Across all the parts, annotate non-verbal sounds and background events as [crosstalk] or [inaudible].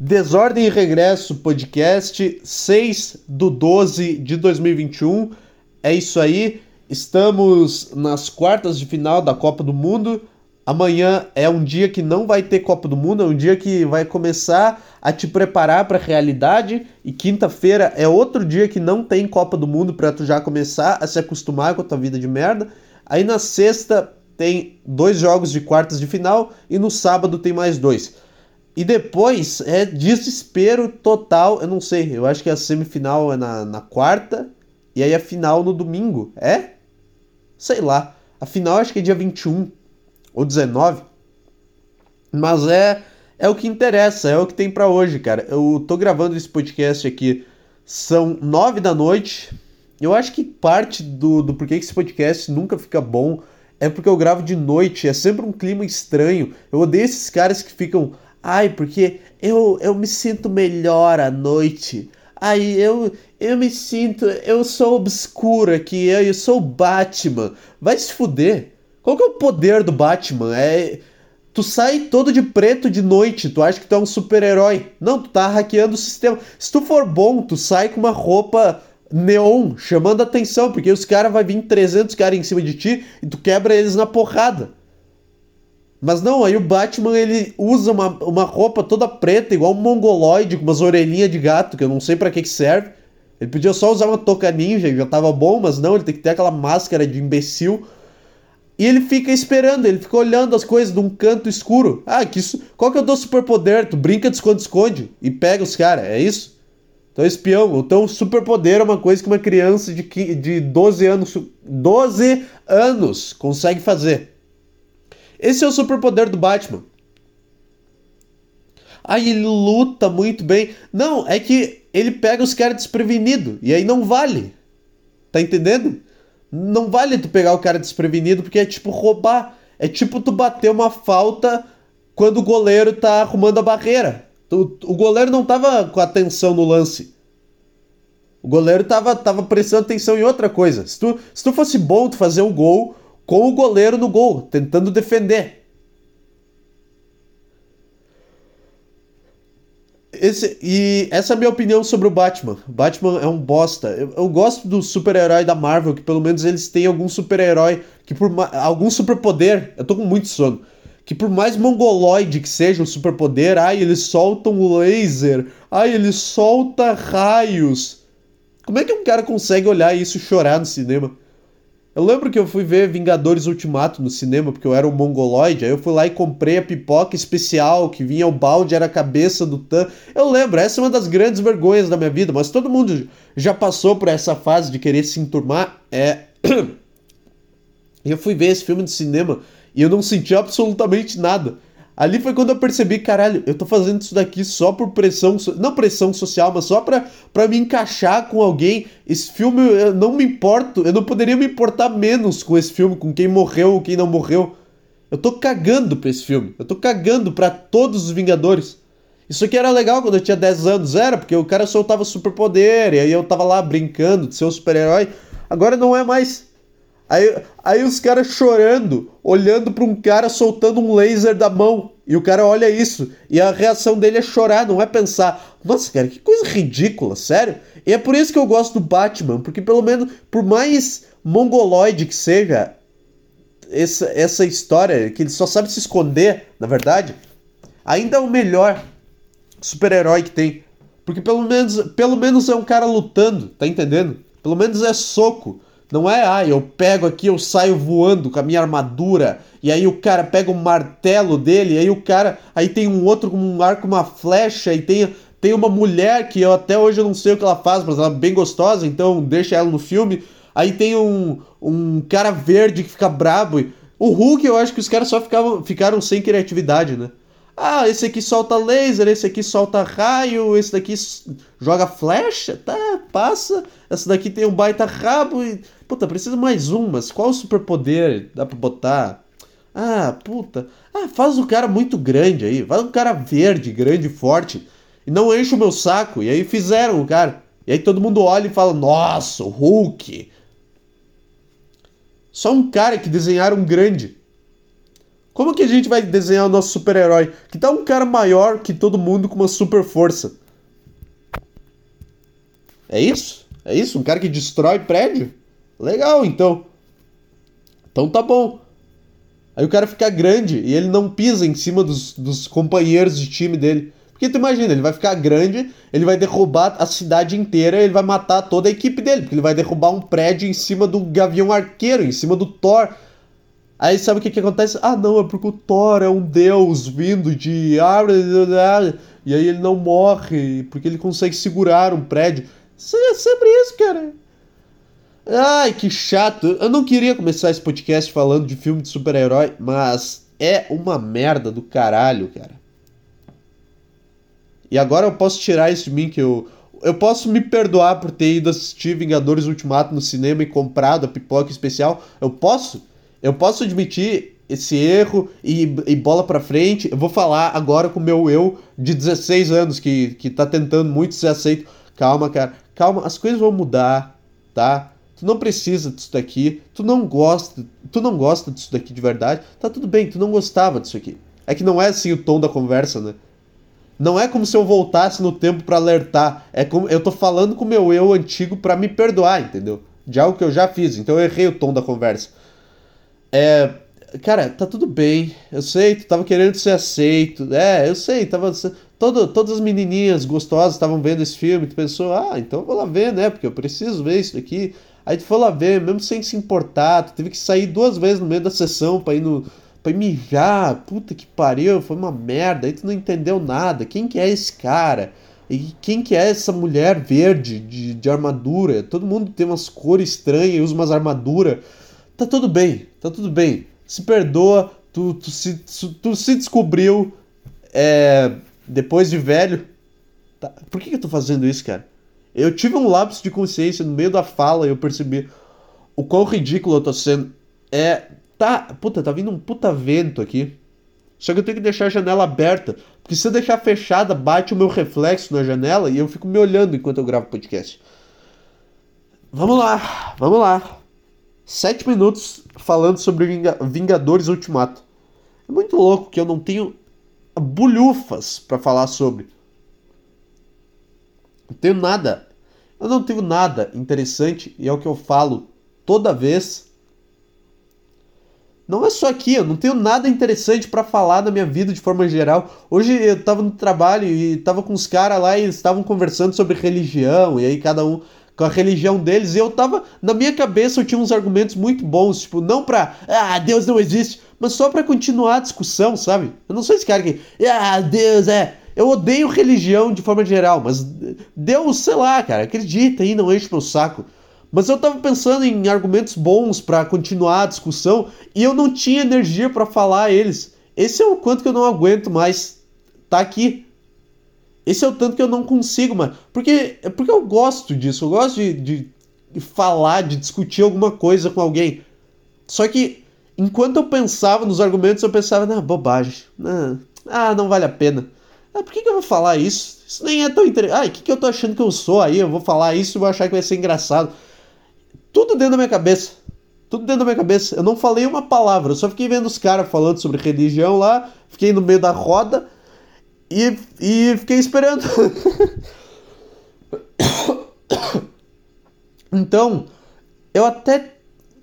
Desordem e Regresso Podcast 6 do 12 de 2021. É isso aí. Estamos nas quartas de final da Copa do Mundo. Amanhã é um dia que não vai ter Copa do Mundo, é um dia que vai começar a te preparar para a realidade. E quinta-feira é outro dia que não tem Copa do Mundo para tu já começar a se acostumar com a tua vida de merda. Aí na sexta tem dois jogos de quartas de final e no sábado tem mais dois. E depois é desespero total. Eu não sei, eu acho que a semifinal é na, na quarta e aí a final no domingo. É? Sei lá. A final acho que é dia 21 ou 19. Mas é é o que interessa, é o que tem para hoje, cara. Eu tô gravando esse podcast aqui, são nove da noite. Eu acho que parte do, do porquê que esse podcast nunca fica bom é porque eu gravo de noite, é sempre um clima estranho. Eu odeio esses caras que ficam, ai, porque eu, eu me sinto melhor à noite. Ai, eu, eu me sinto, eu sou obscuro aqui, eu, eu sou Batman. Vai se fuder. Qual que é o poder do Batman? É Tu sai todo de preto de noite, tu acha que tu é um super-herói. Não, tu tá hackeando o sistema. Se tu for bom, tu sai com uma roupa neon, chamando atenção, porque os caras vai vir 300 caras em cima de ti e tu quebra eles na porrada. Mas não, aí o Batman ele usa uma, uma roupa toda preta, igual um mongoloide, com umas orelhinhas de gato, que eu não sei para que, que serve. Ele podia só usar uma touca ninja, já tava bom, mas não, ele tem que ter aquela máscara de imbecil e ele fica esperando, ele fica olhando as coisas de um canto escuro. Ah, que isso. Qual que é o teu superpoder? Tu brinca de esconde-esconde e pega os caras, é isso? Então, espião, o teu superpoder é uma coisa que uma criança de, de 12 anos, 12 anos consegue fazer. Esse é o superpoder do Batman. Aí ele luta muito bem. Não, é que ele pega os caras desprevenido e aí não vale. Tá entendendo? Não vale tu pegar o cara desprevenido porque é tipo roubar. É tipo tu bater uma falta quando o goleiro tá arrumando a barreira. O goleiro não tava com atenção no lance. O goleiro tava, tava prestando atenção em outra coisa. Se tu, se tu fosse bom tu fazer um gol com o goleiro no gol, tentando defender. Esse, e essa é a minha opinião sobre o Batman. Batman é um bosta. Eu, eu gosto do super-herói da Marvel, que pelo menos eles têm algum super-herói que por algum superpoder. Eu tô com muito sono. Que por mais mongoloide que seja o superpoder, ai, eles soltam laser, ai, ele solta raios. Como é que um cara consegue olhar isso e chorar no cinema? Eu lembro que eu fui ver Vingadores Ultimato no cinema, porque eu era um mongoloide, aí eu fui lá e comprei a pipoca especial, que vinha o balde, era a cabeça do Tan. Eu lembro, essa é uma das grandes vergonhas da minha vida, mas todo mundo já passou por essa fase de querer se enturmar. É. [coughs] Eu fui ver esse filme no cinema e eu não senti absolutamente nada. Ali foi quando eu percebi, caralho, eu tô fazendo isso daqui só por pressão, não pressão social, mas só pra, pra me encaixar com alguém. Esse filme, eu não me importo, eu não poderia me importar menos com esse filme, com quem morreu ou quem não morreu. Eu tô cagando pra esse filme, eu tô cagando pra todos os Vingadores. Isso aqui era legal quando eu tinha 10 anos, era, porque o cara soltava superpoder, e aí eu tava lá brincando de ser um super-herói. Agora não é mais. Aí, aí os caras chorando, olhando para um cara soltando um laser da mão. E o cara olha isso. E a reação dele é chorar, não é pensar. Nossa, cara, que coisa ridícula, sério. E é por isso que eu gosto do Batman. Porque pelo menos, por mais mongoloide que seja essa, essa história, que ele só sabe se esconder, na verdade, ainda é o melhor super-herói que tem. Porque pelo menos, pelo menos é um cara lutando, tá entendendo? Pelo menos é soco. Não é, ah, eu pego aqui, eu saio voando com a minha armadura, e aí o cara pega o martelo dele, e aí o cara. Aí tem um outro com um arco, uma flecha, e tem, tem uma mulher que eu até hoje eu não sei o que ela faz, mas ela é bem gostosa, então deixa ela no filme. Aí tem um, um cara verde que fica brabo. O Hulk, eu acho que os caras só ficavam, ficaram sem criatividade, né? Ah, esse aqui solta laser, esse aqui solta raio, esse daqui joga flecha, tá, passa. Essa daqui tem um baita rabo e. Puta, precisa mais um, mas qual superpoder dá pra botar? Ah, puta. Ah, faz o cara muito grande aí. Faz um cara verde, grande, forte. E não enche o meu saco. E aí fizeram o cara. E aí todo mundo olha e fala: Nossa, o Hulk. Só um cara que desenharam grande. Como que a gente vai desenhar o nosso super-herói? Que tá um cara maior que todo mundo com uma super força. É isso? É isso? Um cara que destrói prédio? Legal, então. Então tá bom. Aí o cara fica grande e ele não pisa em cima dos, dos companheiros de time dele. Porque tu imagina, ele vai ficar grande, ele vai derrubar a cidade inteira, ele vai matar toda a equipe dele, porque ele vai derrubar um prédio em cima do Gavião Arqueiro, em cima do Thor. Aí sabe o que, que acontece? Ah, não, é porque o Thor é um deus vindo de. E aí ele não morre, porque ele consegue segurar um prédio. É sempre isso, cara. Ai, que chato. Eu não queria começar esse podcast falando de filme de super-herói, mas é uma merda do caralho, cara. E agora eu posso tirar isso de mim que eu. Eu posso me perdoar por ter ido assistir Vingadores Ultimato no cinema e comprado a pipoca especial. Eu posso? Eu posso admitir esse erro e, e bola pra frente. Eu vou falar agora com o meu eu de 16 anos que, que tá tentando muito ser aceito. Calma, cara. Calma, as coisas vão mudar, tá? Tu não precisa disso daqui, tu não gosta, tu não gosta disso daqui de verdade, tá tudo bem, tu não gostava disso aqui. É que não é assim o tom da conversa, né? Não é como se eu voltasse no tempo para alertar, é como eu tô falando com o meu eu antigo para me perdoar, entendeu? De algo que eu já fiz, então eu errei o tom da conversa. É, cara, tá tudo bem. Eu sei, tu tava querendo ser aceito. É, eu sei, tava todo, todas as menininhas gostosas estavam vendo esse filme, tu pensou: "Ah, então eu vou lá ver, né? Porque eu preciso ver isso daqui". Aí tu foi lá ver, mesmo sem se importar, tu teve que sair duas vezes no meio da sessão pra ir no. pra ir mijar, puta que pariu, foi uma merda, aí tu não entendeu nada. Quem que é esse cara? E quem que é essa mulher verde de, de armadura? Todo mundo tem umas cores estranhas e usa umas armaduras. Tá tudo bem, tá tudo bem. Se perdoa, tu, tu, se, tu se descobriu é, depois de velho. Tá. Por que, que eu tô fazendo isso, cara? Eu tive um lapso de consciência no meio da fala e eu percebi o quão ridículo eu tô sendo. É. Tá. Puta, tá vindo um puta vento aqui. Só que eu tenho que deixar a janela aberta. Porque se eu deixar fechada, bate o meu reflexo na janela e eu fico me olhando enquanto eu gravo podcast. Vamos lá, vamos lá. Sete minutos falando sobre Vingadores Ultimato. É muito louco que eu não tenho bulhufas para falar sobre. Não tenho nada. Eu não tenho nada interessante e é o que eu falo toda vez. Não é só aqui, eu não tenho nada interessante para falar na minha vida de forma geral. Hoje eu tava no trabalho e tava com os caras lá e eles estavam conversando sobre religião, e aí cada um com a religião deles, e eu tava, na minha cabeça eu tinha uns argumentos muito bons, tipo, não pra, ah, Deus não existe, mas só para continuar a discussão, sabe? Eu não sou esse cara que, ah, Deus é, eu odeio religião de forma geral, mas Deus, sei lá, cara, acredita aí, não enche meu saco. Mas eu tava pensando em argumentos bons para continuar a discussão e eu não tinha energia para falar eles. Esse é o quanto que eu não aguento mais tá aqui. Esse é o tanto que eu não consigo, mano. Porque, porque eu gosto disso, eu gosto de, de, falar, de discutir alguma coisa com alguém. Só que enquanto eu pensava nos argumentos, eu pensava, não, bobagem. Ah, não vale a pena. Ah, por que, que eu vou falar isso? Isso nem é tão interessante. Ah, o que, que eu tô achando que eu sou aí? Eu vou falar isso e vou achar que vai ser engraçado. Tudo dentro da minha cabeça. Tudo dentro da minha cabeça. Eu não falei uma palavra. Eu só fiquei vendo os caras falando sobre religião lá. Fiquei no meio da roda. E, e fiquei esperando. então, eu até.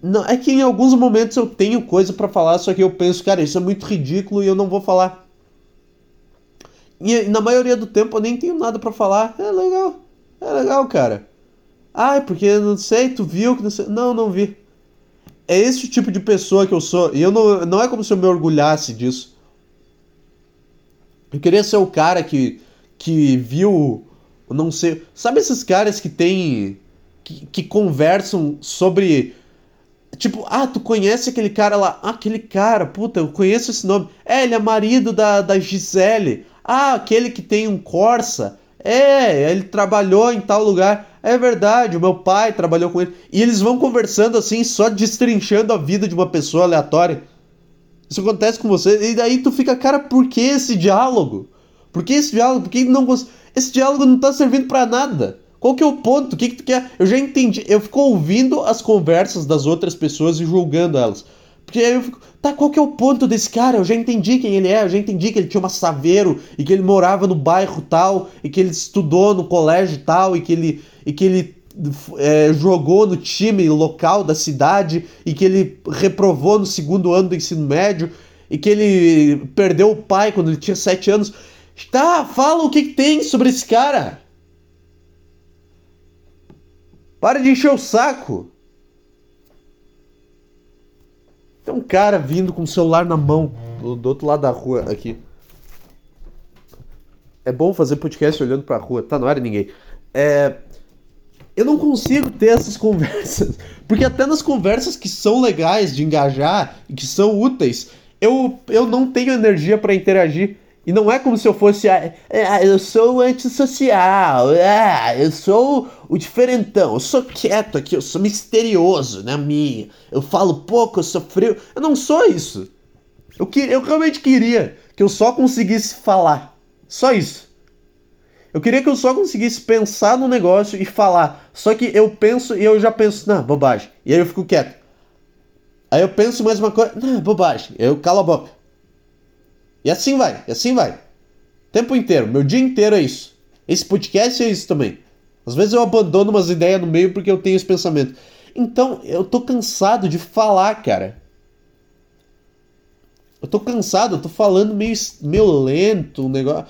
Não, é que em alguns momentos eu tenho coisa para falar, só que eu penso, cara, isso é muito ridículo e eu não vou falar. E na maioria do tempo eu nem tenho nada para falar. É legal. É legal, cara. Ah, porque não sei, tu viu que não sei. Não, não vi. É esse tipo de pessoa que eu sou. E eu não, não é como se eu me orgulhasse disso. Eu queria ser o cara que, que viu. Não sei. Sabe esses caras que tem. Que, que conversam sobre. Tipo, ah, tu conhece aquele cara lá? Ah, aquele cara, puta, eu conheço esse nome. É, ele é marido da, da Gisele. Ah, aquele que tem um Corsa. É, ele trabalhou em tal lugar. É verdade, o meu pai trabalhou com ele. E eles vão conversando assim, só destrinchando a vida de uma pessoa aleatória. Isso acontece com você. E daí tu fica, cara, por que esse diálogo? Por que esse diálogo? Por que não Esse diálogo não tá servindo para nada. Qual que é o ponto? O que, que tu quer? Eu já entendi. Eu fico ouvindo as conversas das outras pessoas e julgando elas. Porque aí eu fico, tá, qual que é o ponto desse cara? Eu já entendi quem ele é, eu já entendi que ele tinha uma saveiro e que ele morava no bairro tal e que ele estudou no colégio tal e que ele e que ele é, jogou no time local da cidade e que ele reprovou no segundo ano do ensino médio e que ele perdeu o pai quando ele tinha sete anos. Tá, fala o que, tem sobre esse cara. Para de encher o saco. Tem um cara vindo com o celular na mão do, do outro lado da rua aqui. É bom fazer podcast olhando pra rua, tá? Não era ninguém. É. Eu não consigo ter essas [laughs] conversas. Porque até nas conversas que são legais de engajar e que são úteis, eu, eu não tenho energia para interagir. E não é como se eu fosse. Ah, eu sou antissocial. Ah, eu sou o diferentão. Eu sou quieto aqui, eu sou misterioso né, minha. Eu falo pouco, eu sou frio. Eu não sou isso. Eu, que, eu realmente queria que eu só conseguisse falar. Só isso. Eu queria que eu só conseguisse pensar no negócio e falar. Só que eu penso e eu já penso, não, bobagem. E aí eu fico quieto. Aí eu penso mais uma coisa, não, bobagem. Eu calo a boca. E assim vai, e assim vai. Tempo inteiro, meu dia inteiro é isso. Esse podcast é isso também. Às vezes eu abandono umas ideias no meio porque eu tenho esse pensamento. Então, eu tô cansado de falar, cara. Eu tô cansado, eu tô falando meio, meio lento, um negócio.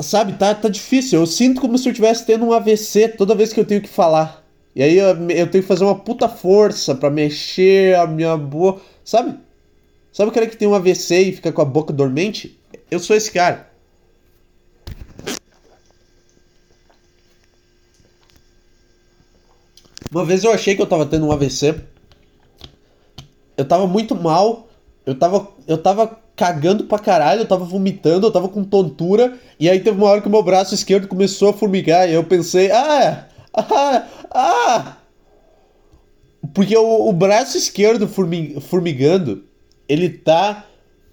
Sabe, tá, tá difícil. Eu sinto como se eu estivesse tendo um AVC toda vez que eu tenho que falar. E aí eu, eu tenho que fazer uma puta força para mexer a minha boca. Sabe? Sabe o cara que tem um AVC e fica com a boca dormente? Eu sou esse cara. Uma vez eu achei que eu tava tendo um AVC. Eu tava muito mal. Eu tava, eu tava cagando pra caralho, eu tava vomitando, eu tava com tontura. E aí teve uma hora que o meu braço esquerdo começou a formigar. E eu pensei, ah, ah, ah. Porque o, o braço esquerdo formigando ele tá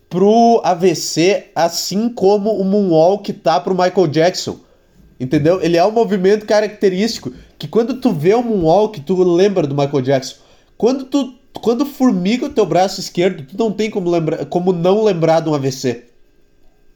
pro AVC, assim como o Moonwalk tá pro Michael Jackson. Entendeu? Ele é um movimento característico que quando tu vê o Moonwalk, tu lembra do Michael Jackson. Quando tu quando formiga o teu braço esquerdo, tu não tem como, lembra, como não lembrar de um AVC.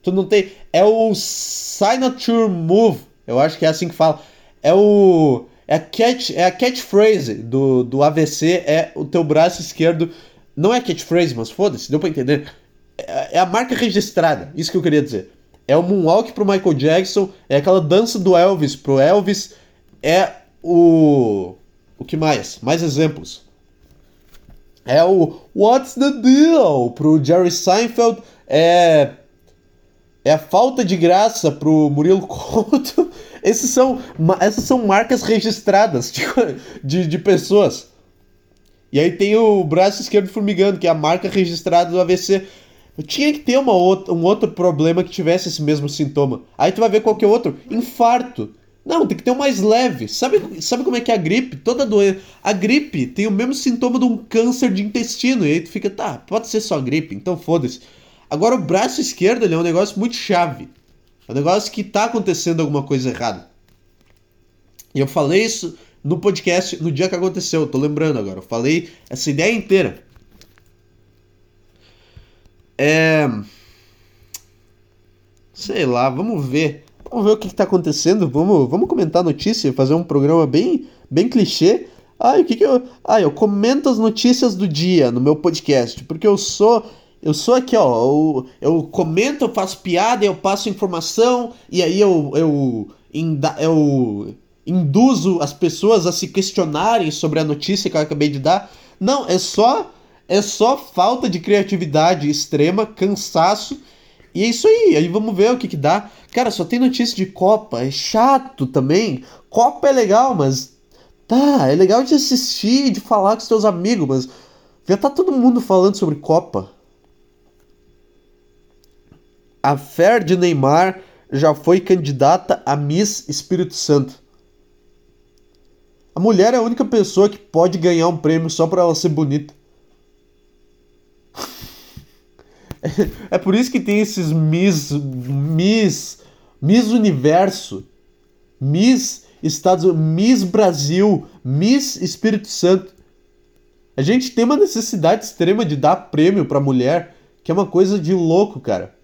Tu não tem. É o signature move. Eu acho que é assim que fala. É o. É a, catch, é a catchphrase do, do AVC, é o teu braço esquerdo não é catchphrase, mas foda-se, deu pra entender. É, é a marca registrada, isso que eu queria dizer. É o Moonwalk pro Michael Jackson, é aquela dança do Elvis pro Elvis, é o. O que mais? Mais exemplos. É o What's the Deal pro Jerry Seinfeld, é. É a falta de graça pro Murilo [laughs] Couto. Esses são, essas são marcas registradas de, de, de pessoas. E aí tem o braço esquerdo formigando, que é a marca registrada do AVC. Tinha que ter uma outra, um outro problema que tivesse esse mesmo sintoma. Aí tu vai ver qual é o outro. Infarto. Não, tem que ter um mais leve. Sabe, sabe como é que é a gripe? Toda doença. A gripe tem o mesmo sintoma de um câncer de intestino. E aí tu fica, tá, pode ser só gripe, então foda-se. Agora o braço esquerdo ele é um negócio muito chave. É um negócio que tá acontecendo alguma coisa errada. E eu falei isso no podcast no dia que aconteceu. tô lembrando agora. Eu falei essa ideia inteira. É. Sei lá, vamos ver. Vamos ver o que, está acontecendo. Vamos, vamos comentar a notícia, fazer um programa bem, bem clichê. Ah, o que, que eu. Ah, eu comento as notícias do dia no meu podcast. Porque eu sou. Eu sou aqui, ó. Eu, eu comento, eu faço piada, eu passo informação, e aí eu. Eu, eu, eu induzo as pessoas a se questionarem sobre a notícia que eu acabei de dar. Não, é só é só falta de criatividade extrema, cansaço. E é isso aí, aí vamos ver o que que dá. Cara, só tem notícia de Copa, é chato também. Copa é legal, mas tá, é legal de assistir, de falar com seus amigos, mas já tá todo mundo falando sobre Copa. A Fer de Neymar já foi candidata a Miss Espírito Santo. A mulher é a única pessoa que pode ganhar um prêmio só por ela ser bonita. [laughs] É, por isso que tem esses Miss. Miss. Miss Universo. Miss Estados Unidos. Miss Brasil. Miss Espírito Santo. A gente tem uma necessidade extrema de dar prêmio pra mulher, que é uma coisa de louco, cara.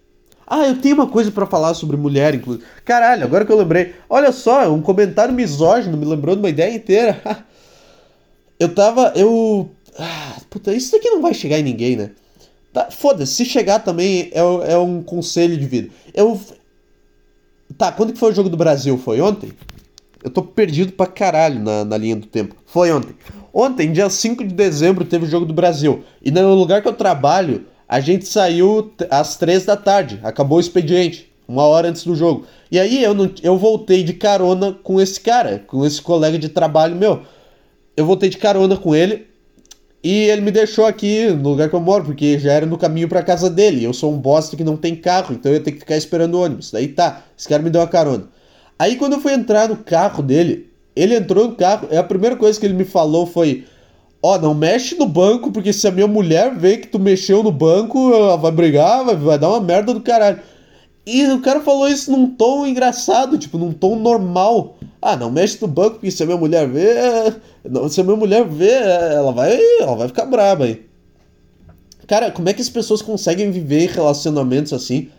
Ah, eu tenho uma coisa para falar sobre mulher, inclusive. Caralho, agora que eu lembrei. Olha só, um comentário misógino me lembrou de uma ideia inteira. [laughs] eu tava. Eu. Ah, puta, isso daqui não vai chegar em ninguém, né? Tá, Foda-se, se chegar também é, é um conselho de vida. Eu. Tá, quando que foi o jogo do Brasil? Foi ontem? Eu tô perdido pra caralho na, na linha do tempo. Foi ontem. Ontem, dia 5 de dezembro, teve o jogo do Brasil. E no lugar que eu trabalho, a gente saiu às três da tarde, acabou o expediente, uma hora antes do jogo. E aí eu, não, eu voltei de carona com esse cara, com esse colega de trabalho meu. Eu voltei de carona com ele e ele me deixou aqui no lugar que eu moro, porque já era no caminho para casa dele. Eu sou um bosta que não tem carro, então eu ia ter que ficar esperando o ônibus. Daí tá, esse cara me deu uma carona. Aí quando eu fui entrar no carro dele, ele entrou no carro, e a primeira coisa que ele me falou foi: Ó, oh, não mexe no banco, porque se a minha mulher ver que tu mexeu no banco, ela vai brigar, vai, vai dar uma merda do caralho. E o cara falou isso num tom engraçado, tipo, num tom normal. Ah, não mexe no banco, porque se a minha mulher ver. Se a minha mulher ver, ela vai. Ela vai ficar braba aí. Cara, como é que as pessoas conseguem viver relacionamentos assim?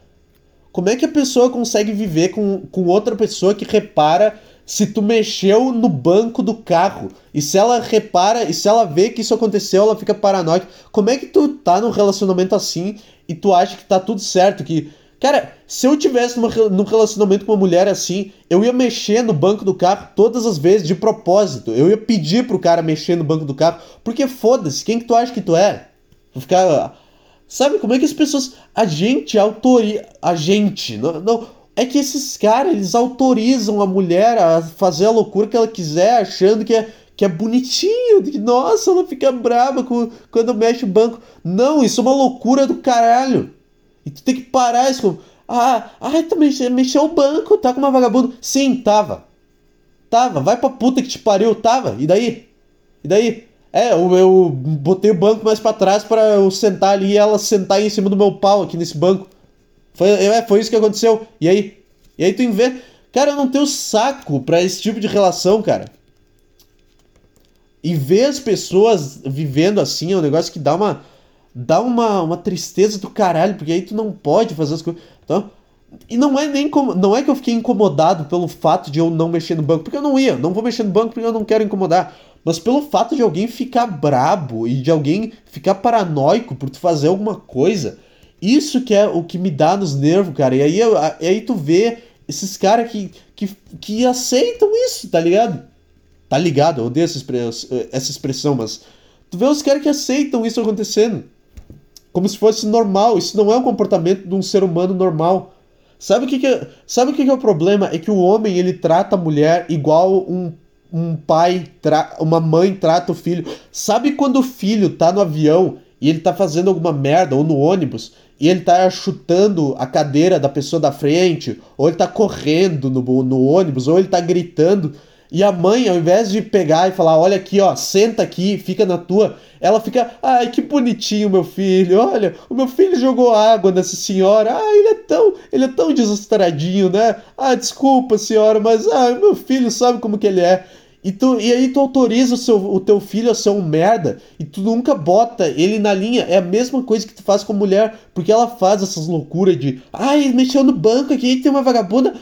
Como é que a pessoa consegue viver com, com outra pessoa que repara se tu mexeu no banco do carro. E se ela repara, e se ela vê que isso aconteceu, ela fica paranoica. Como é que tu tá num relacionamento assim e tu acha que tá tudo certo? Que. Cara, se eu tivesse numa, num relacionamento com uma mulher assim, eu ia mexer no banco do carro todas as vezes, de propósito. Eu ia pedir pro cara mexer no banco do carro. Porque foda-se, quem que tu acha que tu é? Vou ficar. Sabe como é que as pessoas. A gente autoriza. A gente. Não, não é que esses caras, eles autorizam a mulher a fazer a loucura que ela quiser, achando que é, que é bonitinho, que, nossa, ela fica brava com, quando mexe o banco. Não, isso é uma loucura do caralho. E tu tem que parar isso. Ah, ah, tu mexeu, mexeu o banco, tá com uma vagabunda. Sim, tava. Tava, vai pra puta que te pariu, tava. E daí? E daí? É, eu, eu botei o banco mais para trás para eu sentar ali e ela sentar em cima do meu pau aqui nesse banco. Foi, é, foi isso que aconteceu. E aí? E aí tu inventa. Cara, eu não tenho saco pra esse tipo de relação, cara. E ver as pessoas vivendo assim é um negócio que dá uma. Dá uma, uma tristeza do caralho, porque aí tu não pode fazer as coisas. Então, e não é nem como, não é que eu fiquei incomodado pelo fato de eu não mexer no banco, porque eu não ia, não vou mexer no banco porque eu não quero incomodar, mas pelo fato de alguém ficar brabo e de alguém ficar paranoico por tu fazer alguma coisa isso que é o que me dá nos nervos, cara. E aí, e aí tu vê esses caras que, que, que aceitam isso, tá ligado? Tá ligado? Eu odeio essa expressão, essa expressão, mas tu vê os caras que aceitam isso acontecendo. Como se fosse normal. Isso não é o comportamento de um ser humano normal. Sabe o que, que, é, sabe o que, que é o problema? É que o homem ele trata a mulher igual um, um pai, tra uma mãe trata o filho. Sabe quando o filho tá no avião e ele tá fazendo alguma merda, ou no ônibus, e ele tá chutando a cadeira da pessoa da frente, ou ele tá correndo no, no ônibus, ou ele tá gritando, e a mãe, ao invés de pegar e falar, olha aqui, ó, senta aqui, fica na tua, ela fica, ai, que bonitinho meu filho, olha, o meu filho jogou água nessa senhora, ah, ele é tão, ele é tão desastradinho, né? Ah, desculpa, senhora, mas, ah, meu filho sabe como que ele é. E, tu, e aí tu autoriza o, seu, o teu filho a ser um merda e tu nunca bota ele na linha. É a mesma coisa que tu faz com a mulher, porque ela faz essas loucuras de ai, mexeu no banco aqui, tem uma vagabunda.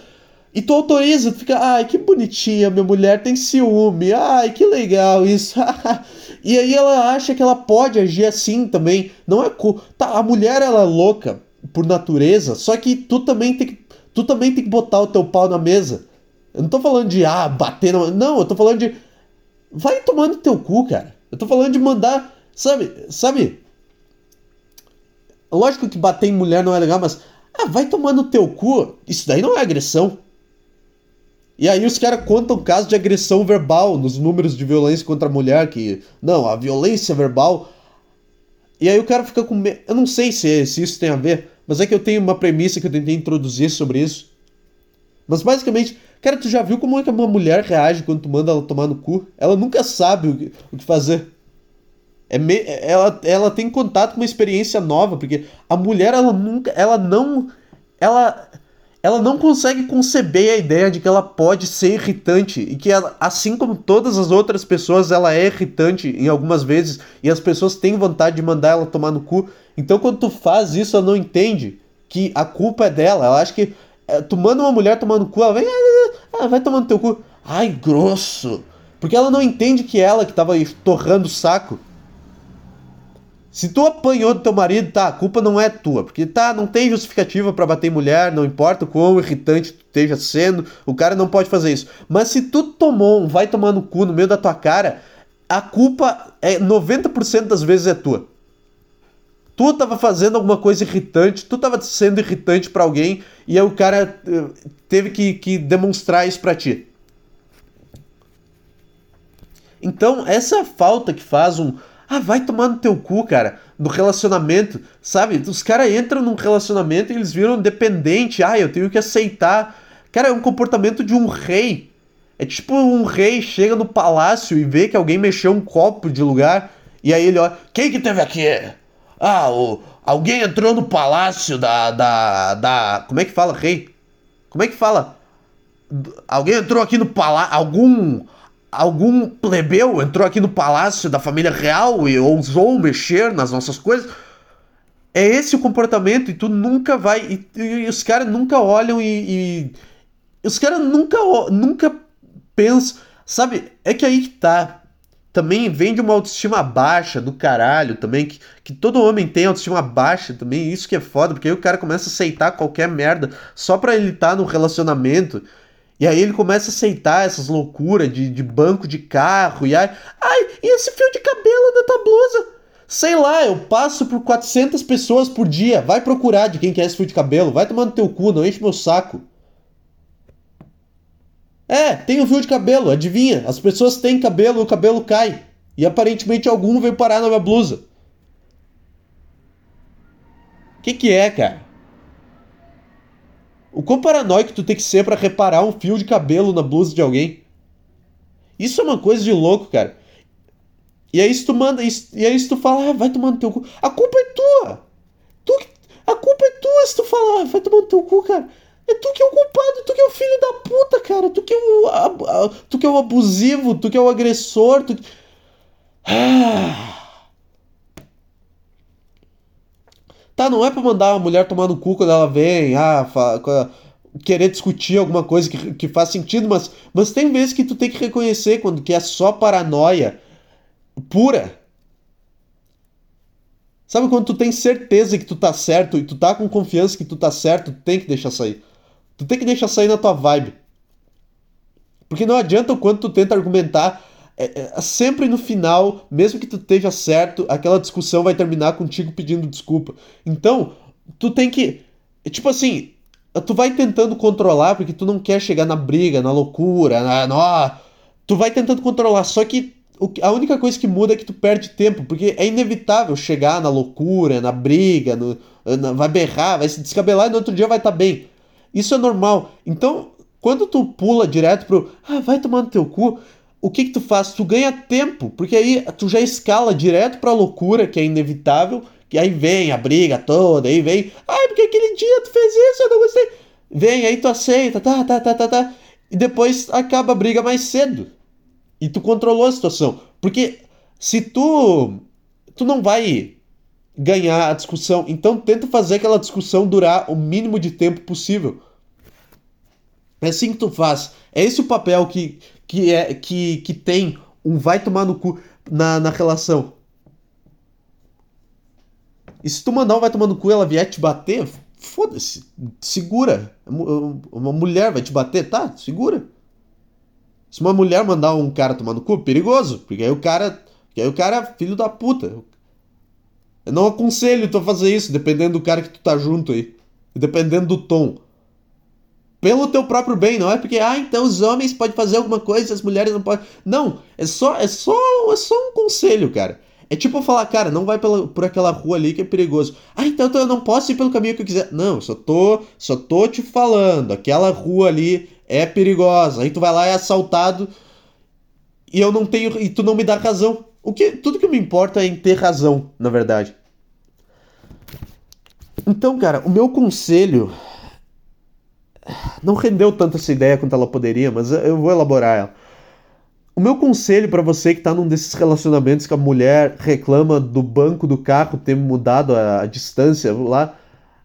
E tu autoriza, tu fica, ai, que bonitinha, minha mulher tem ciúme, ai, que legal isso. [laughs] e aí ela acha que ela pode agir assim também. Não é cu. Tá, a mulher ela é louca por natureza, só que tu também tem que, tu também tem que botar o teu pau na mesa. Eu não tô falando de, ah, bater no... Não, eu tô falando de. Vai tomando teu cu, cara. Eu tô falando de mandar. Sabe? Sabe? Lógico que bater em mulher não é legal, mas. Ah, vai tomando teu cu. Isso daí não é agressão. E aí os caras contam casos de agressão verbal nos números de violência contra a mulher, que. Não, a violência verbal. E aí o cara fica com medo. Eu não sei se, se isso tem a ver, mas é que eu tenho uma premissa que eu tentei introduzir sobre isso. Mas basicamente, Cara, tu já viu como é que uma mulher reage quando tu manda ela tomar no cu? Ela nunca sabe o que, o que fazer. É me... ela, ela tem contato com uma experiência nova, porque a mulher, ela nunca. Ela não. Ela. Ela não consegue conceber a ideia de que ela pode ser irritante e que ela, assim como todas as outras pessoas, ela é irritante em algumas vezes e as pessoas têm vontade de mandar ela tomar no cu. Então quando tu faz isso, ela não entende que a culpa é dela. Ela acha que é, tu manda uma mulher tomar no cu, ela vem, ah, ah vai tomar no teu cu. Ai, grosso. Porque ela não entende que ela que tava torrando o saco. Se tu apanhou do teu marido, tá, a culpa não é tua, porque tá, não tem justificativa para bater mulher, não importa o quão irritante tu esteja sendo, o cara não pode fazer isso. Mas se tu tomou um vai tomar no cu no meio da tua cara, a culpa é 90% das vezes é tua. Tu tava fazendo alguma coisa irritante, tu tava sendo irritante para alguém e aí o cara uh, teve que, que demonstrar isso pra ti. Então, essa falta que faz um ah, vai tomar no teu cu, cara. No relacionamento, sabe? Os caras entram num relacionamento e eles viram dependente. Ah, eu tenho que aceitar. Cara, é um comportamento de um rei. É tipo um rei chega no palácio e vê que alguém mexeu um copo de lugar. E aí ele olha: Quem que teve aqui? Ah, o, alguém entrou no palácio da, da. da. Como é que fala, rei? Como é que fala? Alguém entrou aqui no palácio. Algum algum plebeu entrou aqui no palácio da família real e ousou mexer nas nossas coisas. É esse o comportamento e tu nunca vai. E, e os caras nunca olham e, e. os caras nunca, nunca pensam. Sabe? É que aí que tá. Também vem de uma autoestima baixa do caralho também. Que, que todo homem tem autoestima baixa também. Isso que é foda, porque aí o cara começa a aceitar qualquer merda só pra ele estar tá no relacionamento. E aí ele começa a aceitar essas loucuras de, de banco de carro. E aí, ai, e esse fio de cabelo da tua blusa? Sei lá, eu passo por 400 pessoas por dia. Vai procurar de quem quer esse fio de cabelo. Vai tomando teu cu, não enche meu saco. É, tem um fio de cabelo, adivinha? As pessoas têm cabelo e o cabelo cai. E aparentemente algum veio parar na minha blusa. O que, que é, cara? O quão paranoico tu tem que ser para reparar um fio de cabelo na blusa de alguém? Isso é uma coisa de louco, cara. E aí se tu manda, e aí se tu fala, ah, vai tomar no teu cu. A culpa é tua! Tu, a culpa é tua se tu falar, ah, vai tomar no teu cu, cara. É tu que é o culpado, tu que é o filho da puta, cara. Tu que é o, a, a, tu que é o abusivo, tu que é o agressor, tu Ah. Tá, não é pra mandar a mulher tomar no cu quando ela vem, ah, querer discutir alguma coisa que, que faz sentido, mas, mas tem vezes que tu tem que reconhecer quando que é só paranoia pura. Sabe quando tu tem certeza que tu tá certo e tu tá com confiança que tu tá certo, tu tem que deixar sair. Tu tem que deixar sair na tua vibe. Porque não adianta o quanto tu tenta argumentar é, é, sempre no final, mesmo que tu esteja certo, aquela discussão vai terminar contigo pedindo desculpa. Então, tu tem que. Tipo assim, tu vai tentando controlar porque tu não quer chegar na briga, na loucura, na. na tu vai tentando controlar, só que a única coisa que muda é que tu perde tempo, porque é inevitável chegar na loucura, na briga, no, na, vai berrar, vai se descabelar e no outro dia vai estar tá bem. Isso é normal. Então, quando tu pula direto pro. Ah, vai tomar no teu cu o que que tu faz? Tu ganha tempo, porque aí tu já escala direto pra loucura, que é inevitável, que aí vem a briga toda, aí vem, ai, porque aquele dia tu fez isso, eu não gostei. Vem, aí tu aceita, tá, tá, tá, tá, tá. E depois acaba a briga mais cedo. E tu controlou a situação. Porque se tu. Tu não vai ganhar a discussão, então tenta fazer aquela discussão durar o mínimo de tempo possível. É assim que tu faz. É esse o papel que, que, é, que, que tem um vai tomar no cu na, na relação. E se tu mandar um vai tomar no cu ela vier te bater, foda-se, segura. Uma mulher vai te bater, tá? Segura. Se uma mulher mandar um cara tomar no cu, perigoso, porque aí o cara, porque aí o cara é filho da puta. Eu não aconselho tu a fazer isso, dependendo do cara que tu tá junto aí. Dependendo do tom pelo teu próprio bem, não é porque ah, então os homens podem fazer alguma coisa, as mulheres não podem. Não, é só é só é só um conselho, cara. É tipo falar, cara, não vai pela, por aquela rua ali que é perigoso. Ah, então eu não posso ir pelo caminho que eu quiser. Não, só tô, só tô te falando, aquela rua ali é perigosa. Aí tu vai lá é assaltado e eu não tenho e tu não me dá razão. O que tudo que me importa é em ter razão, na verdade. Então, cara, o meu conselho Não rendeu tanto essa ideia quanto ela poderia, mas eu vou elaborar ela. O meu conselho para você que tá num desses relacionamentos que a mulher reclama do banco do carro ter mudado a, a distância lá,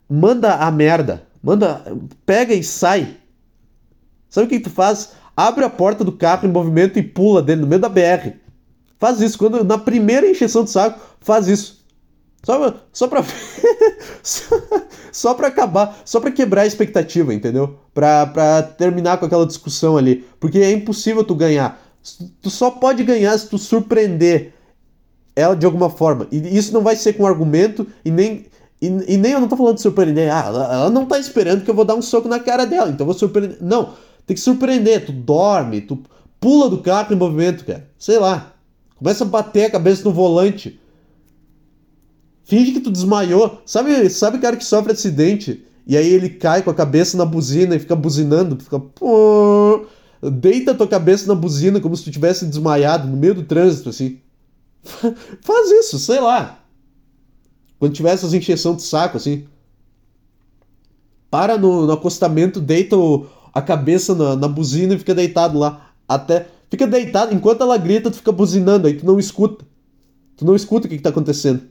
manda a merda. Manda, pega e sai. Sabe o que, tu faz? Abre a porta do carro em movimento e pula dele no meio da BR. Faz isso. Quando na primeira encheção de saco, faz isso. Só, só pra. [laughs] só, só pra acabar. Só pra quebrar a expectativa, entendeu? Pra, pra terminar com aquela discussão ali. Porque é impossível tu ganhar. Tu só pode ganhar se tu surpreender ela de alguma forma. E isso não vai ser com argumento e nem. E, e nem eu não tô falando de surpreender. Ah, ela, ela não tá esperando que eu vou dar um soco na cara dela, então eu vou surpreender. Não. Tem que surpreender. Tu dorme, tu pula do carro em movimento, cara. Sei lá. Começa a bater a cabeça no volante. Finge que tu desmaiou. Sabe, sabe cara que sofre acidente e aí ele cai com a cabeça na buzina e fica buzinando, fica deita a tua cabeça na buzina como se tu tivesse desmaiado no meio do trânsito assim. [laughs] Faz isso, sei lá. Quando tiver essas encheção de saco assim, para no, no acostamento, deita o, a cabeça na, na buzina e fica deitado lá. Até. Fica deitado, enquanto ela grita, tu fica buzinando, aí tu não escuta. Tu não escuta o que, que tá acontecendo.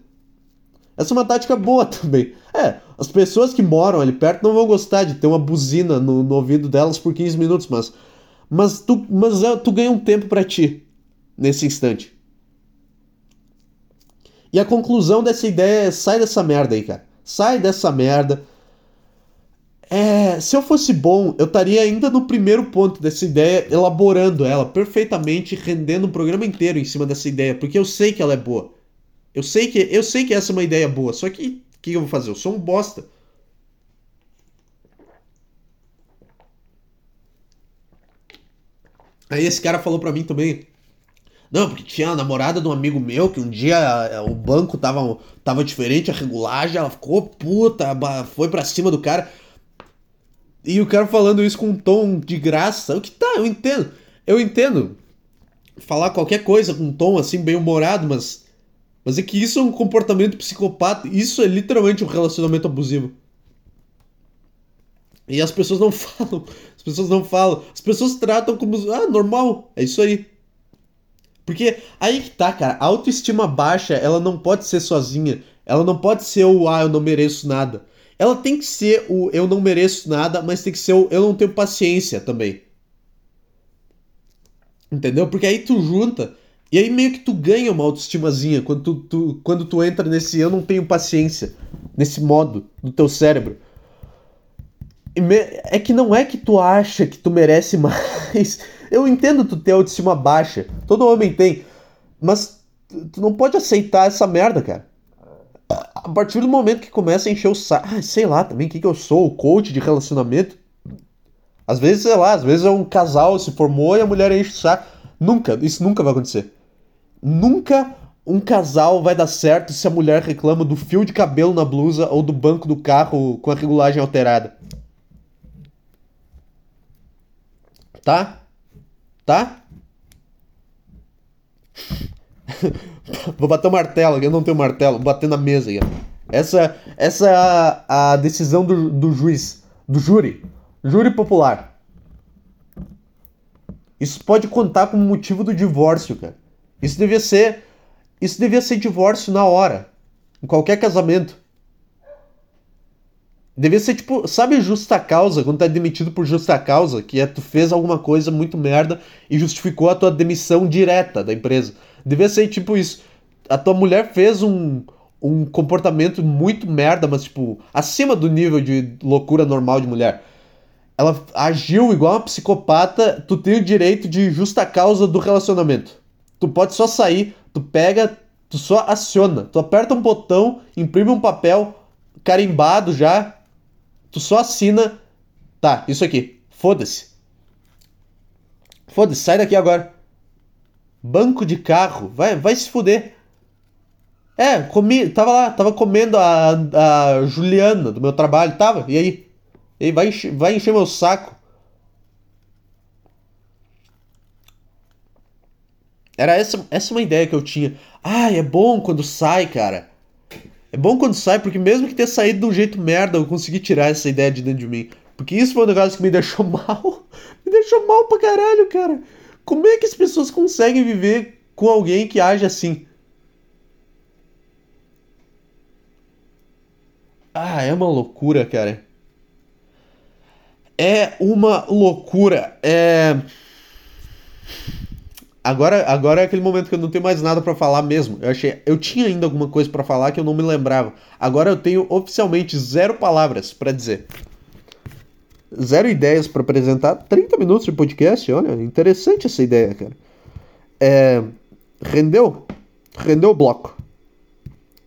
Essa é uma tática boa também. É, as pessoas que moram ali perto não vão gostar de ter uma buzina no, no ouvido delas por 15 minutos, mas. Mas tu, mas é, tu ganha um tempo para ti nesse instante. E a conclusão dessa ideia é: sai dessa merda aí, cara. Sai dessa merda. É, se eu fosse bom, eu estaria ainda no primeiro ponto dessa ideia, elaborando ela perfeitamente, rendendo um programa inteiro em cima dessa ideia, porque eu sei que ela é boa. Eu sei que eu sei que essa é uma ideia boa, só que o que eu vou fazer? Eu sou um bosta. Aí esse cara falou pra mim também. Não, porque tinha a namorada de um amigo meu que um dia eh, o banco tava, tava diferente, a regulagem, ela ficou puta, foi pra cima do cara. E o cara falando isso com um tom de graça. O que tá, eu entendo. Eu entendo. Falar qualquer coisa com um tom assim, bem humorado, mas. Mas é que isso é um comportamento psicopata. Isso é literalmente um relacionamento abusivo. E as pessoas não [laughs] falam. As pessoas não falam. As pessoas tratam como. Ah, normal. É isso aí. Porque aí que tá, cara. A autoestima baixa, ela não pode ser sozinha. Ela não pode ser o ah, eu não mereço nada. Ela tem que ser o eu não mereço nada, mas tem que ser o eu não tenho paciência também. Entendeu? Porque aí tu junta e aí meio que tu ganha uma autoestimazinha quando tu, tu, quando tu entra nesse eu não tenho paciência, nesse modo do teu cérebro. É que não é que tu acha que tu merece [laughs] mais. Eu entendo tu ter autoestima baixa. Todo homem tem. Mas tu não pode aceitar essa merda, cara a partir do momento que começa a encher o saco, ah, sei lá também, o que, que eu sou, o coach de relacionamento. Às vezes, sei lá, às vezes é um casal se formou e a mulher enche o saco. Nunca, isso nunca vai acontecer. Nunca um casal vai dar certo se a mulher reclama do fio de cabelo na blusa ou do banco do carro com a regulagem alterada. Tá? Tá? [laughs] Vou bater o martelo, eu não tenho martelo, vou bater na mesa aí. Essa, essa é a, a decisão do, do juiz, do júri, júri popular. Isso pode contar como motivo do divórcio, cara. Isso devia ser, isso devia ser divórcio na hora, em qualquer casamento. Devia ser tipo, sabe justa causa, quando é demitido por justa causa, que é tu fez alguma coisa muito merda e justificou a tua demissão direta da empresa. Devia ser tipo isso. A tua mulher fez um, um comportamento muito merda, mas tipo, acima do nível de loucura normal de mulher. Ela agiu igual uma psicopata, tu tem o direito de justa causa do relacionamento. Tu pode só sair, tu pega, tu só aciona, tu aperta um botão, imprime um papel carimbado já, tu só assina, tá, isso aqui, foda-se. Foda-se, sai daqui agora. Banco de carro, vai, vai se fuder. É, comi, tava lá, tava comendo a, a Juliana do meu trabalho, tava, e aí? E aí, vai, vai encher meu saco. Era essa, essa uma ideia que eu tinha. Ai, é bom quando sai, cara. É bom quando sai, porque mesmo que tenha saído de um jeito merda, eu consegui tirar essa ideia de dentro de mim. Porque isso foi um negócio que me [laughs] deixou mal. me deixou mal pra caralho, cara. Como é que as pessoas conseguem viver com alguém que age assim? Ah, é uma loucura, cara. É uma loucura. É. Agora, agora é aquele momento que eu não tenho mais nada para falar mesmo. Eu achei, eu tinha ainda alguma coisa para falar que eu não me lembrava. Agora eu tenho oficialmente zero palavras para dizer. Zero ideias para apresentar. 30 minutos de podcast, olha, interessante essa ideia, cara. É, rendeu? Rendeu o bloco.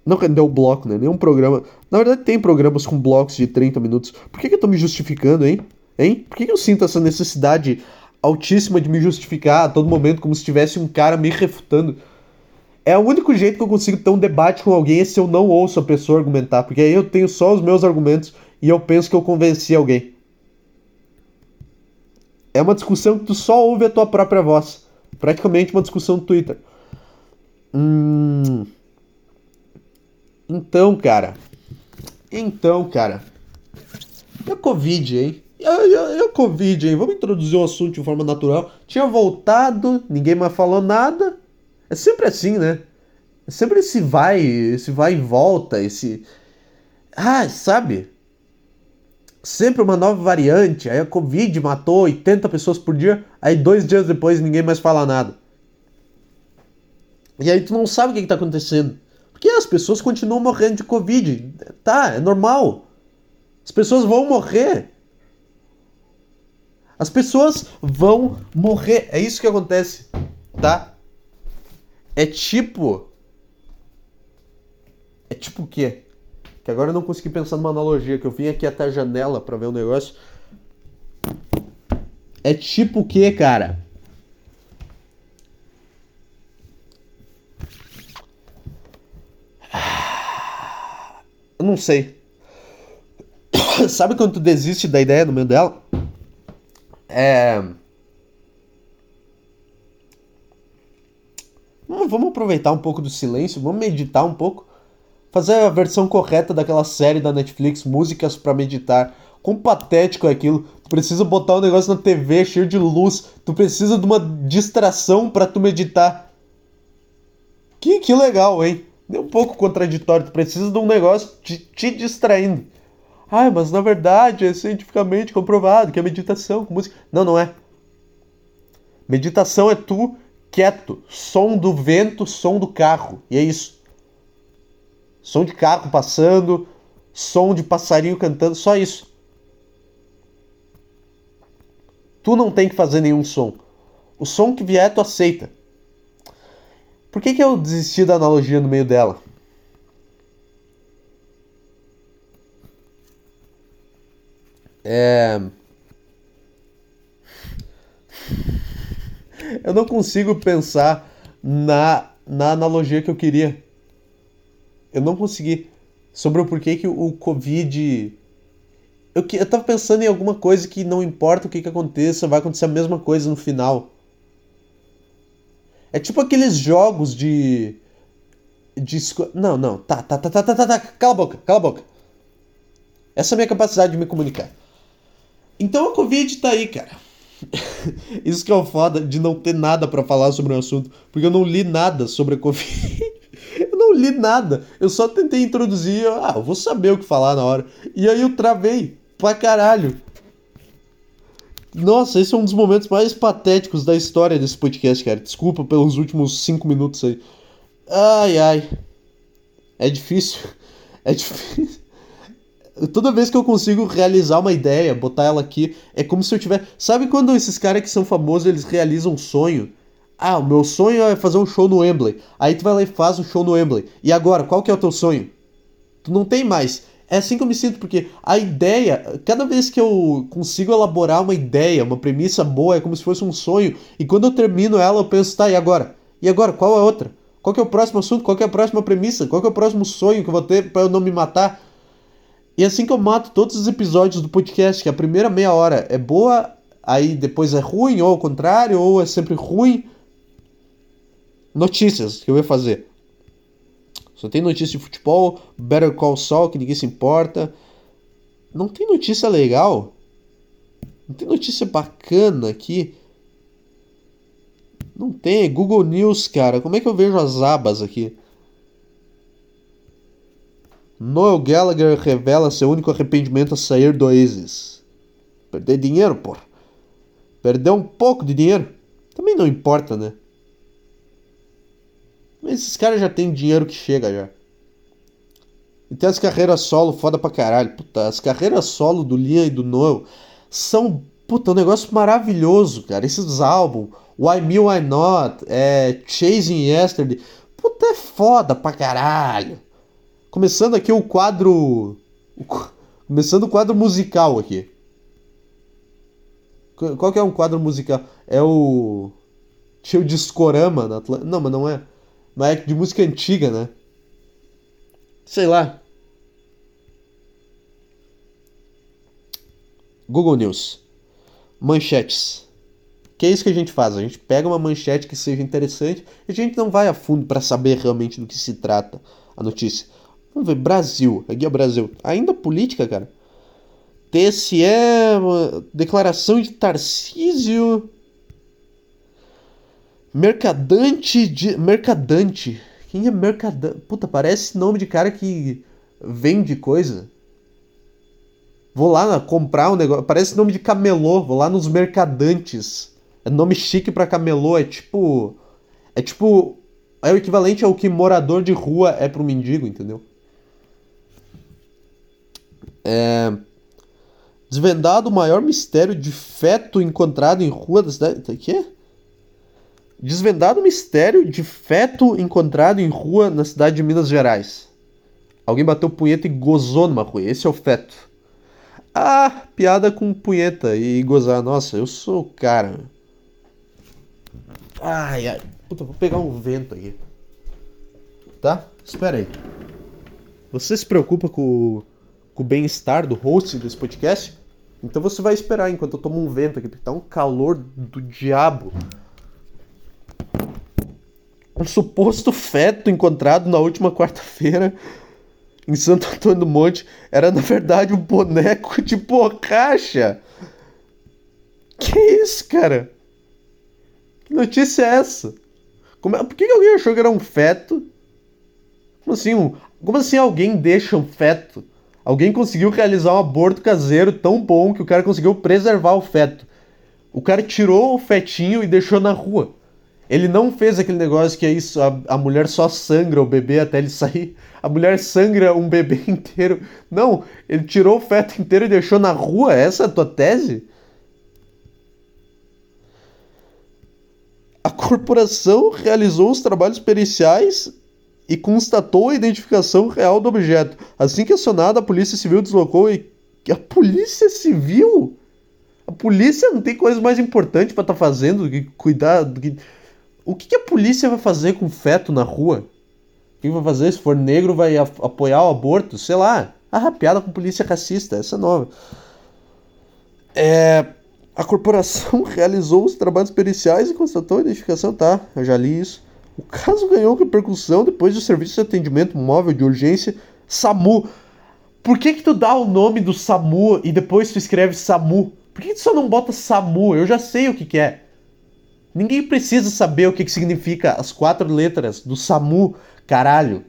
Não rendeu o bloco, né? Nenhum programa. Na verdade, tem programas com blocos de 30 minutos. Por que, que eu tô me justificando, hein? Hein? Por que, que eu sinto essa necessidade altíssima de me justificar a todo momento, como se tivesse um cara me refutando. É o único jeito que eu consigo ter um debate com alguém é se eu não ouço a pessoa argumentar, porque aí eu tenho só os meus argumentos e eu penso que eu convenci alguém. É uma discussão que tu só ouve a tua própria voz. Praticamente uma discussão no Twitter. Hum... Então, cara. Então, cara. E a Covid, hein? E a Covid, hein? Vamos introduzir o assunto de forma natural. Tinha voltado, ninguém mais falou nada. É sempre assim, né? É sempre esse vai, esse vai e volta, esse. Ah, sabe? Sempre uma nova variante. Aí a Covid matou 80 pessoas por dia. Aí dois dias depois ninguém mais fala nada. E aí tu não sabe o que, está acontecendo. Porque as pessoas continuam morrendo de Covid. Tá, é normal. As pessoas vão morrer. As pessoas vão morrer. É isso que acontece, tá? É tipo. É tipo o quê? Que agora eu não consegui pensar numa analogia, que eu vim aqui até a janela para ver o um negócio. É tipo o quê, cara? Eu não sei. [coughs] Sabe quando tu desiste da ideia no meio dela? É... Vamos aproveitar um pouco do silêncio, vamos meditar um pouco. Fazer a versão correta daquela série da Netflix, Músicas para Meditar. Quão patético é aquilo. Tu precisa botar o um negócio na TV cheio de luz. Tu precisa de uma distração para tu meditar. Que, que legal, hein? É um pouco contraditório. Tu precisa de um negócio te, te distraindo. Ah, mas na verdade é cientificamente comprovado que a meditação com música. Não, não é. Meditação é tu quieto, som do vento, som do carro. E é isso. Som de carro passando, som de passarinho cantando, só isso. Tu não tem que fazer nenhum som. O som que vier, tu aceita. Por que, que eu desisti da analogia no meio dela? É... Eu não consigo pensar na, na analogia que eu queria. Eu não consegui. Sobre o porquê que o Covid. Eu, eu tava pensando em alguma coisa que não importa o que, que aconteça, vai acontecer a mesma coisa no final. É tipo aqueles jogos de. de não, não, tá, tá, tá, tá, tá, tá, tá, cala a boca, cala a boca. Essa é a minha capacidade de me comunicar. Então a Covid tá aí, cara. [laughs] Isso que é o foda de não ter nada para falar sobre o assunto, porque eu não li nada sobre a Covid. [laughs] eu não li nada. Eu só tentei introduzir, ah, eu vou saber o que falar na hora. E aí eu travei pra caralho. Nossa, esse é um dos momentos mais patéticos da história desse podcast, cara. Desculpa pelos últimos cinco minutos aí. Ai, ai. É difícil. [laughs] É difícil toda vez que eu consigo realizar uma ideia, botar ela aqui, é como se eu tiver. Sabe quando esses caras que são famosos eles realizam um sonho? Ah, o meu sonho é fazer um show no Wembley. Aí tu vai lá e faz um show no Wembley. E agora, qual que é o teu sonho? Tu não tem mais. É assim que eu me sinto, porque a ideia, cada vez que eu consigo elaborar uma ideia, uma premissa boa, é como se fosse um sonho. E quando eu termino ela, eu penso, tá, e agora? E agora, qual é a outra? Qual que é o próximo assunto? Qual que é a próxima premissa? Qual que é o próximo sonho que eu vou ter para eu não me matar? E assim que eu mato todos os episódios do podcast, que a primeira meia hora é boa, aí depois é ruim, ou ao contrário, ou é sempre ruim. Notícias que eu ia fazer. Só tem notícia de futebol, Better Call Saul, que ninguém se importa. Não tem notícia legal. Não tem notícia bacana aqui. Não tem. Google News, cara. Como é que eu vejo as abas aqui? Noel Gallagher revela seu único arrependimento a sair do Oasis. Perder dinheiro, porra. Perder um pouco de dinheiro. Também não importa, né? Mas esses caras já têm dinheiro que chega já. E tem as carreiras solo foda pra caralho. Puta, as carreiras solo do Liam e do Noel são, puta, um negócio maravilhoso, cara. Esses álbuns, Why Me, Why Not, é, Chasing Yesterday. Puta, é foda pra caralho. Começando aqui o quadro. Começando o quadro musical aqui. Qual que é um quadro musical? É o. Tinha o Discorama na Atlanta. Não, mas não é. Mas é de música antiga, né? Sei lá. Google News. Manchetes. Que é isso que a gente faz? A gente pega uma manchete que seja interessante e a gente não vai a fundo para saber realmente do que se trata a notícia. Vamos ver, Brasil. Aqui é o Brasil. Ainda política, cara. TSE, declaração de Tarcísio. Mercadante de. Mercadante. Quem é mercadante? Puta, parece nome de cara que vende coisa. Vou lá comprar um negócio. Parece nome de camelô. Vou lá nos mercadantes. É nome chique pra camelô. É tipo. É tipo. É o equivalente ao que morador de rua é pro mendigo, entendeu? É... Desvendado o maior mistério de feto encontrado em rua da cidade. O quê? Desvendado o mistério de feto encontrado em rua na cidade de Minas Gerais. Alguém bateu punheta e gozou numa rua. Esse é o feto. Ah, piada com punheta e gozar. Nossa, eu sou o cara. Ai, ai. Puta, vou pegar um vento aqui. Tá? Espera aí. Você se preocupa com com o bem-estar do host desse podcast. Então você vai esperar enquanto eu tomo um vento aqui, porque tá um calor do diabo. Um suposto feto encontrado na última quarta-feira em Santo Antônio do Monte era na verdade um boneco de borracha. Que isso, cara? Que notícia é essa? Como é... Por que alguém achou que era um feto? Como assim, um... Como assim alguém deixa um feto Alguém conseguiu realizar um aborto caseiro tão bom que o cara conseguiu preservar o feto. O cara tirou o fetinho e deixou na rua. Ele não fez aquele negócio que é isso, a, a mulher só sangra o bebê até ele sair. A mulher sangra um bebê [laughs] inteiro. Não, ele tirou o feto inteiro e deixou na rua. Essa é a tua tese? A corporação realizou os trabalhos periciais e constatou a identificação real do objeto. Assim que acionada, a Polícia Civil deslocou e. A Polícia Civil? A polícia não tem coisa mais importante para estar tá fazendo do que cuidar. Do que... O que, que, a polícia vai fazer com feto na rua? O que vai fazer? Se for negro, vai apoiar o aborto? Sei lá. Ah, piada com polícia racista, essa é nova. É, a corporação [laughs] realizou os trabalhos periciais e constatou a identificação. Tá, eu já li isso. O caso ganhou repercussão depois do serviço de atendimento móvel de urgência SAMU. Por que que tu dá o nome do SAMU e depois tu escreve SAMU? Por que, que tu só não bota SAMU? Eu já sei o que, que é. Ninguém precisa saber o que, que significa as quatro letras do SAMU, caralho.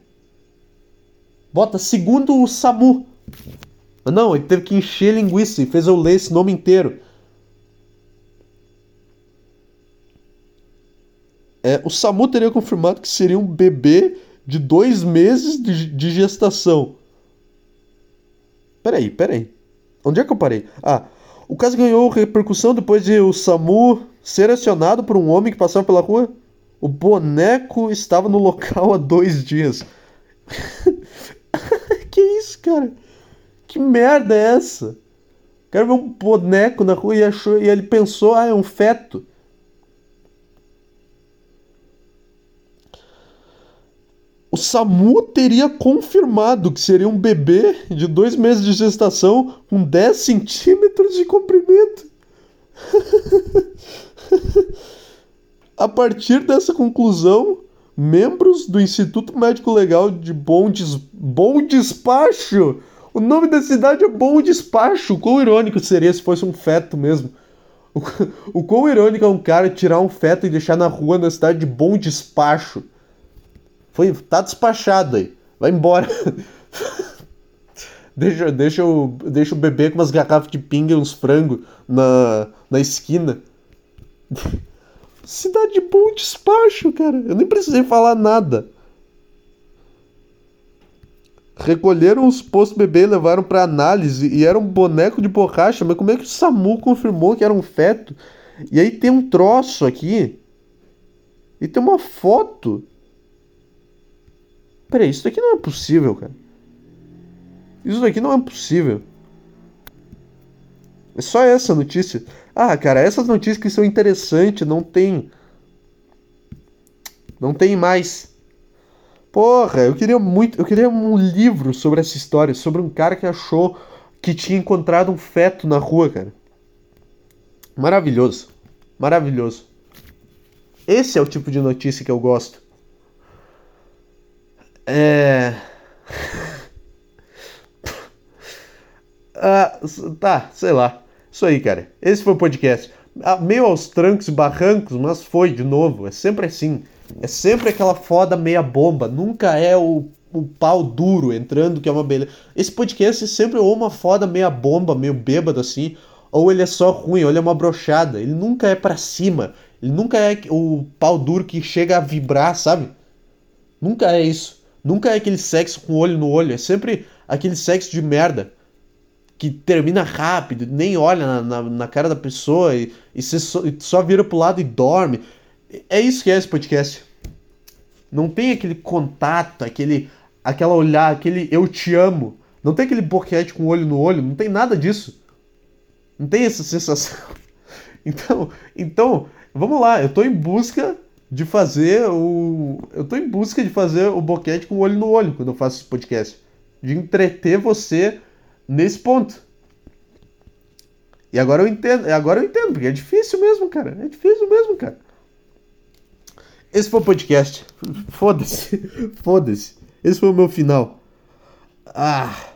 Bota segundo o SAMU. Não, ele teve que encher linguiça e fez eu ler esse nome inteiro. É, o SAMU teria confirmado que seria um bebê de dois meses de, de gestação. Peraí, peraí. Onde é que eu parei? Ah, o caso ganhou repercussão depois de o SAMU ser acionado por um homem que passava pela rua. O boneco estava no local há dois dias. [laughs] que isso, cara? Que merda é essa? O cara viu um boneco na rua e achou e ele pensou, ah, é um feto. O SAMU teria confirmado que seria um bebê de dois meses de gestação com 10 centímetros de comprimento. [laughs] A partir dessa conclusão, membros do Instituto Médico Legal de Bom, Des... Bom Despacho, O nome da cidade é Bom Despacho. Quão irônico seria se fosse um feto mesmo. O, o quão irônico é um cara tirar um feto e deixar na rua na cidade de Bom Despacho. Foi, tá despachado aí. Vai embora. [laughs] deixa, deixa, o, deixa o bebê com umas garrafas de pinga e uns frangos na, na esquina. [laughs] Cidade de bom despacho, cara. Eu nem precisei falar nada. Recolheram os postos bebê e levaram para análise e era um boneco de borracha. Mas como é que o SAMU confirmou que era um feto? E aí tem um troço aqui. E tem uma foto. Peraí, isso daqui não é possível, cara. Isso daqui não é possível. É só essa notícia. Ah, cara, essas notícias que são interessantes não tem. Não tem mais. Porra, eu queria muito. Eu queria um livro sobre essa história, sobre um cara que achou que tinha encontrado um feto na rua, cara. Maravilhoso. Maravilhoso. Esse é o tipo de notícia que eu gosto. É. [laughs] ah, tá, sei lá. Isso aí, cara. Esse foi o podcast. Ah, meio aos trancos e barrancos, mas foi de novo. É sempre assim. É sempre aquela foda meia bomba. Nunca é o, o pau duro entrando, que é uma beleza. Esse podcast é sempre ou uma foda meia bomba, meio bêbado assim, ou ele é só ruim, ou ele é uma brochada. Ele nunca é para cima. Ele nunca é o pau duro que chega a vibrar, sabe? Nunca é isso. Nunca é aquele sexo com olho no olho. É sempre aquele sexo de merda. Que termina rápido, nem olha na, na, na cara da pessoa e, e só, e só vira pro lado e dorme. É isso que é esse podcast. Não tem aquele contato, aquele, aquela olhar, aquele eu te amo. Não tem aquele boquete com olho no olho, não tem nada disso. Não tem essa sensação. [laughs] Então, então, vamos lá, eu tô em busca de fazer o eu tô em busca de fazer o boquete com o olho no olho quando eu faço esse podcast, de entreter você nesse ponto. E agora eu entendo, agora eu entendo, porque é difícil mesmo, cara. É difícil mesmo, cara. Esse foi o podcast. Foda-se. [laughs] Foda-se. Esse foi o meu final. Ah.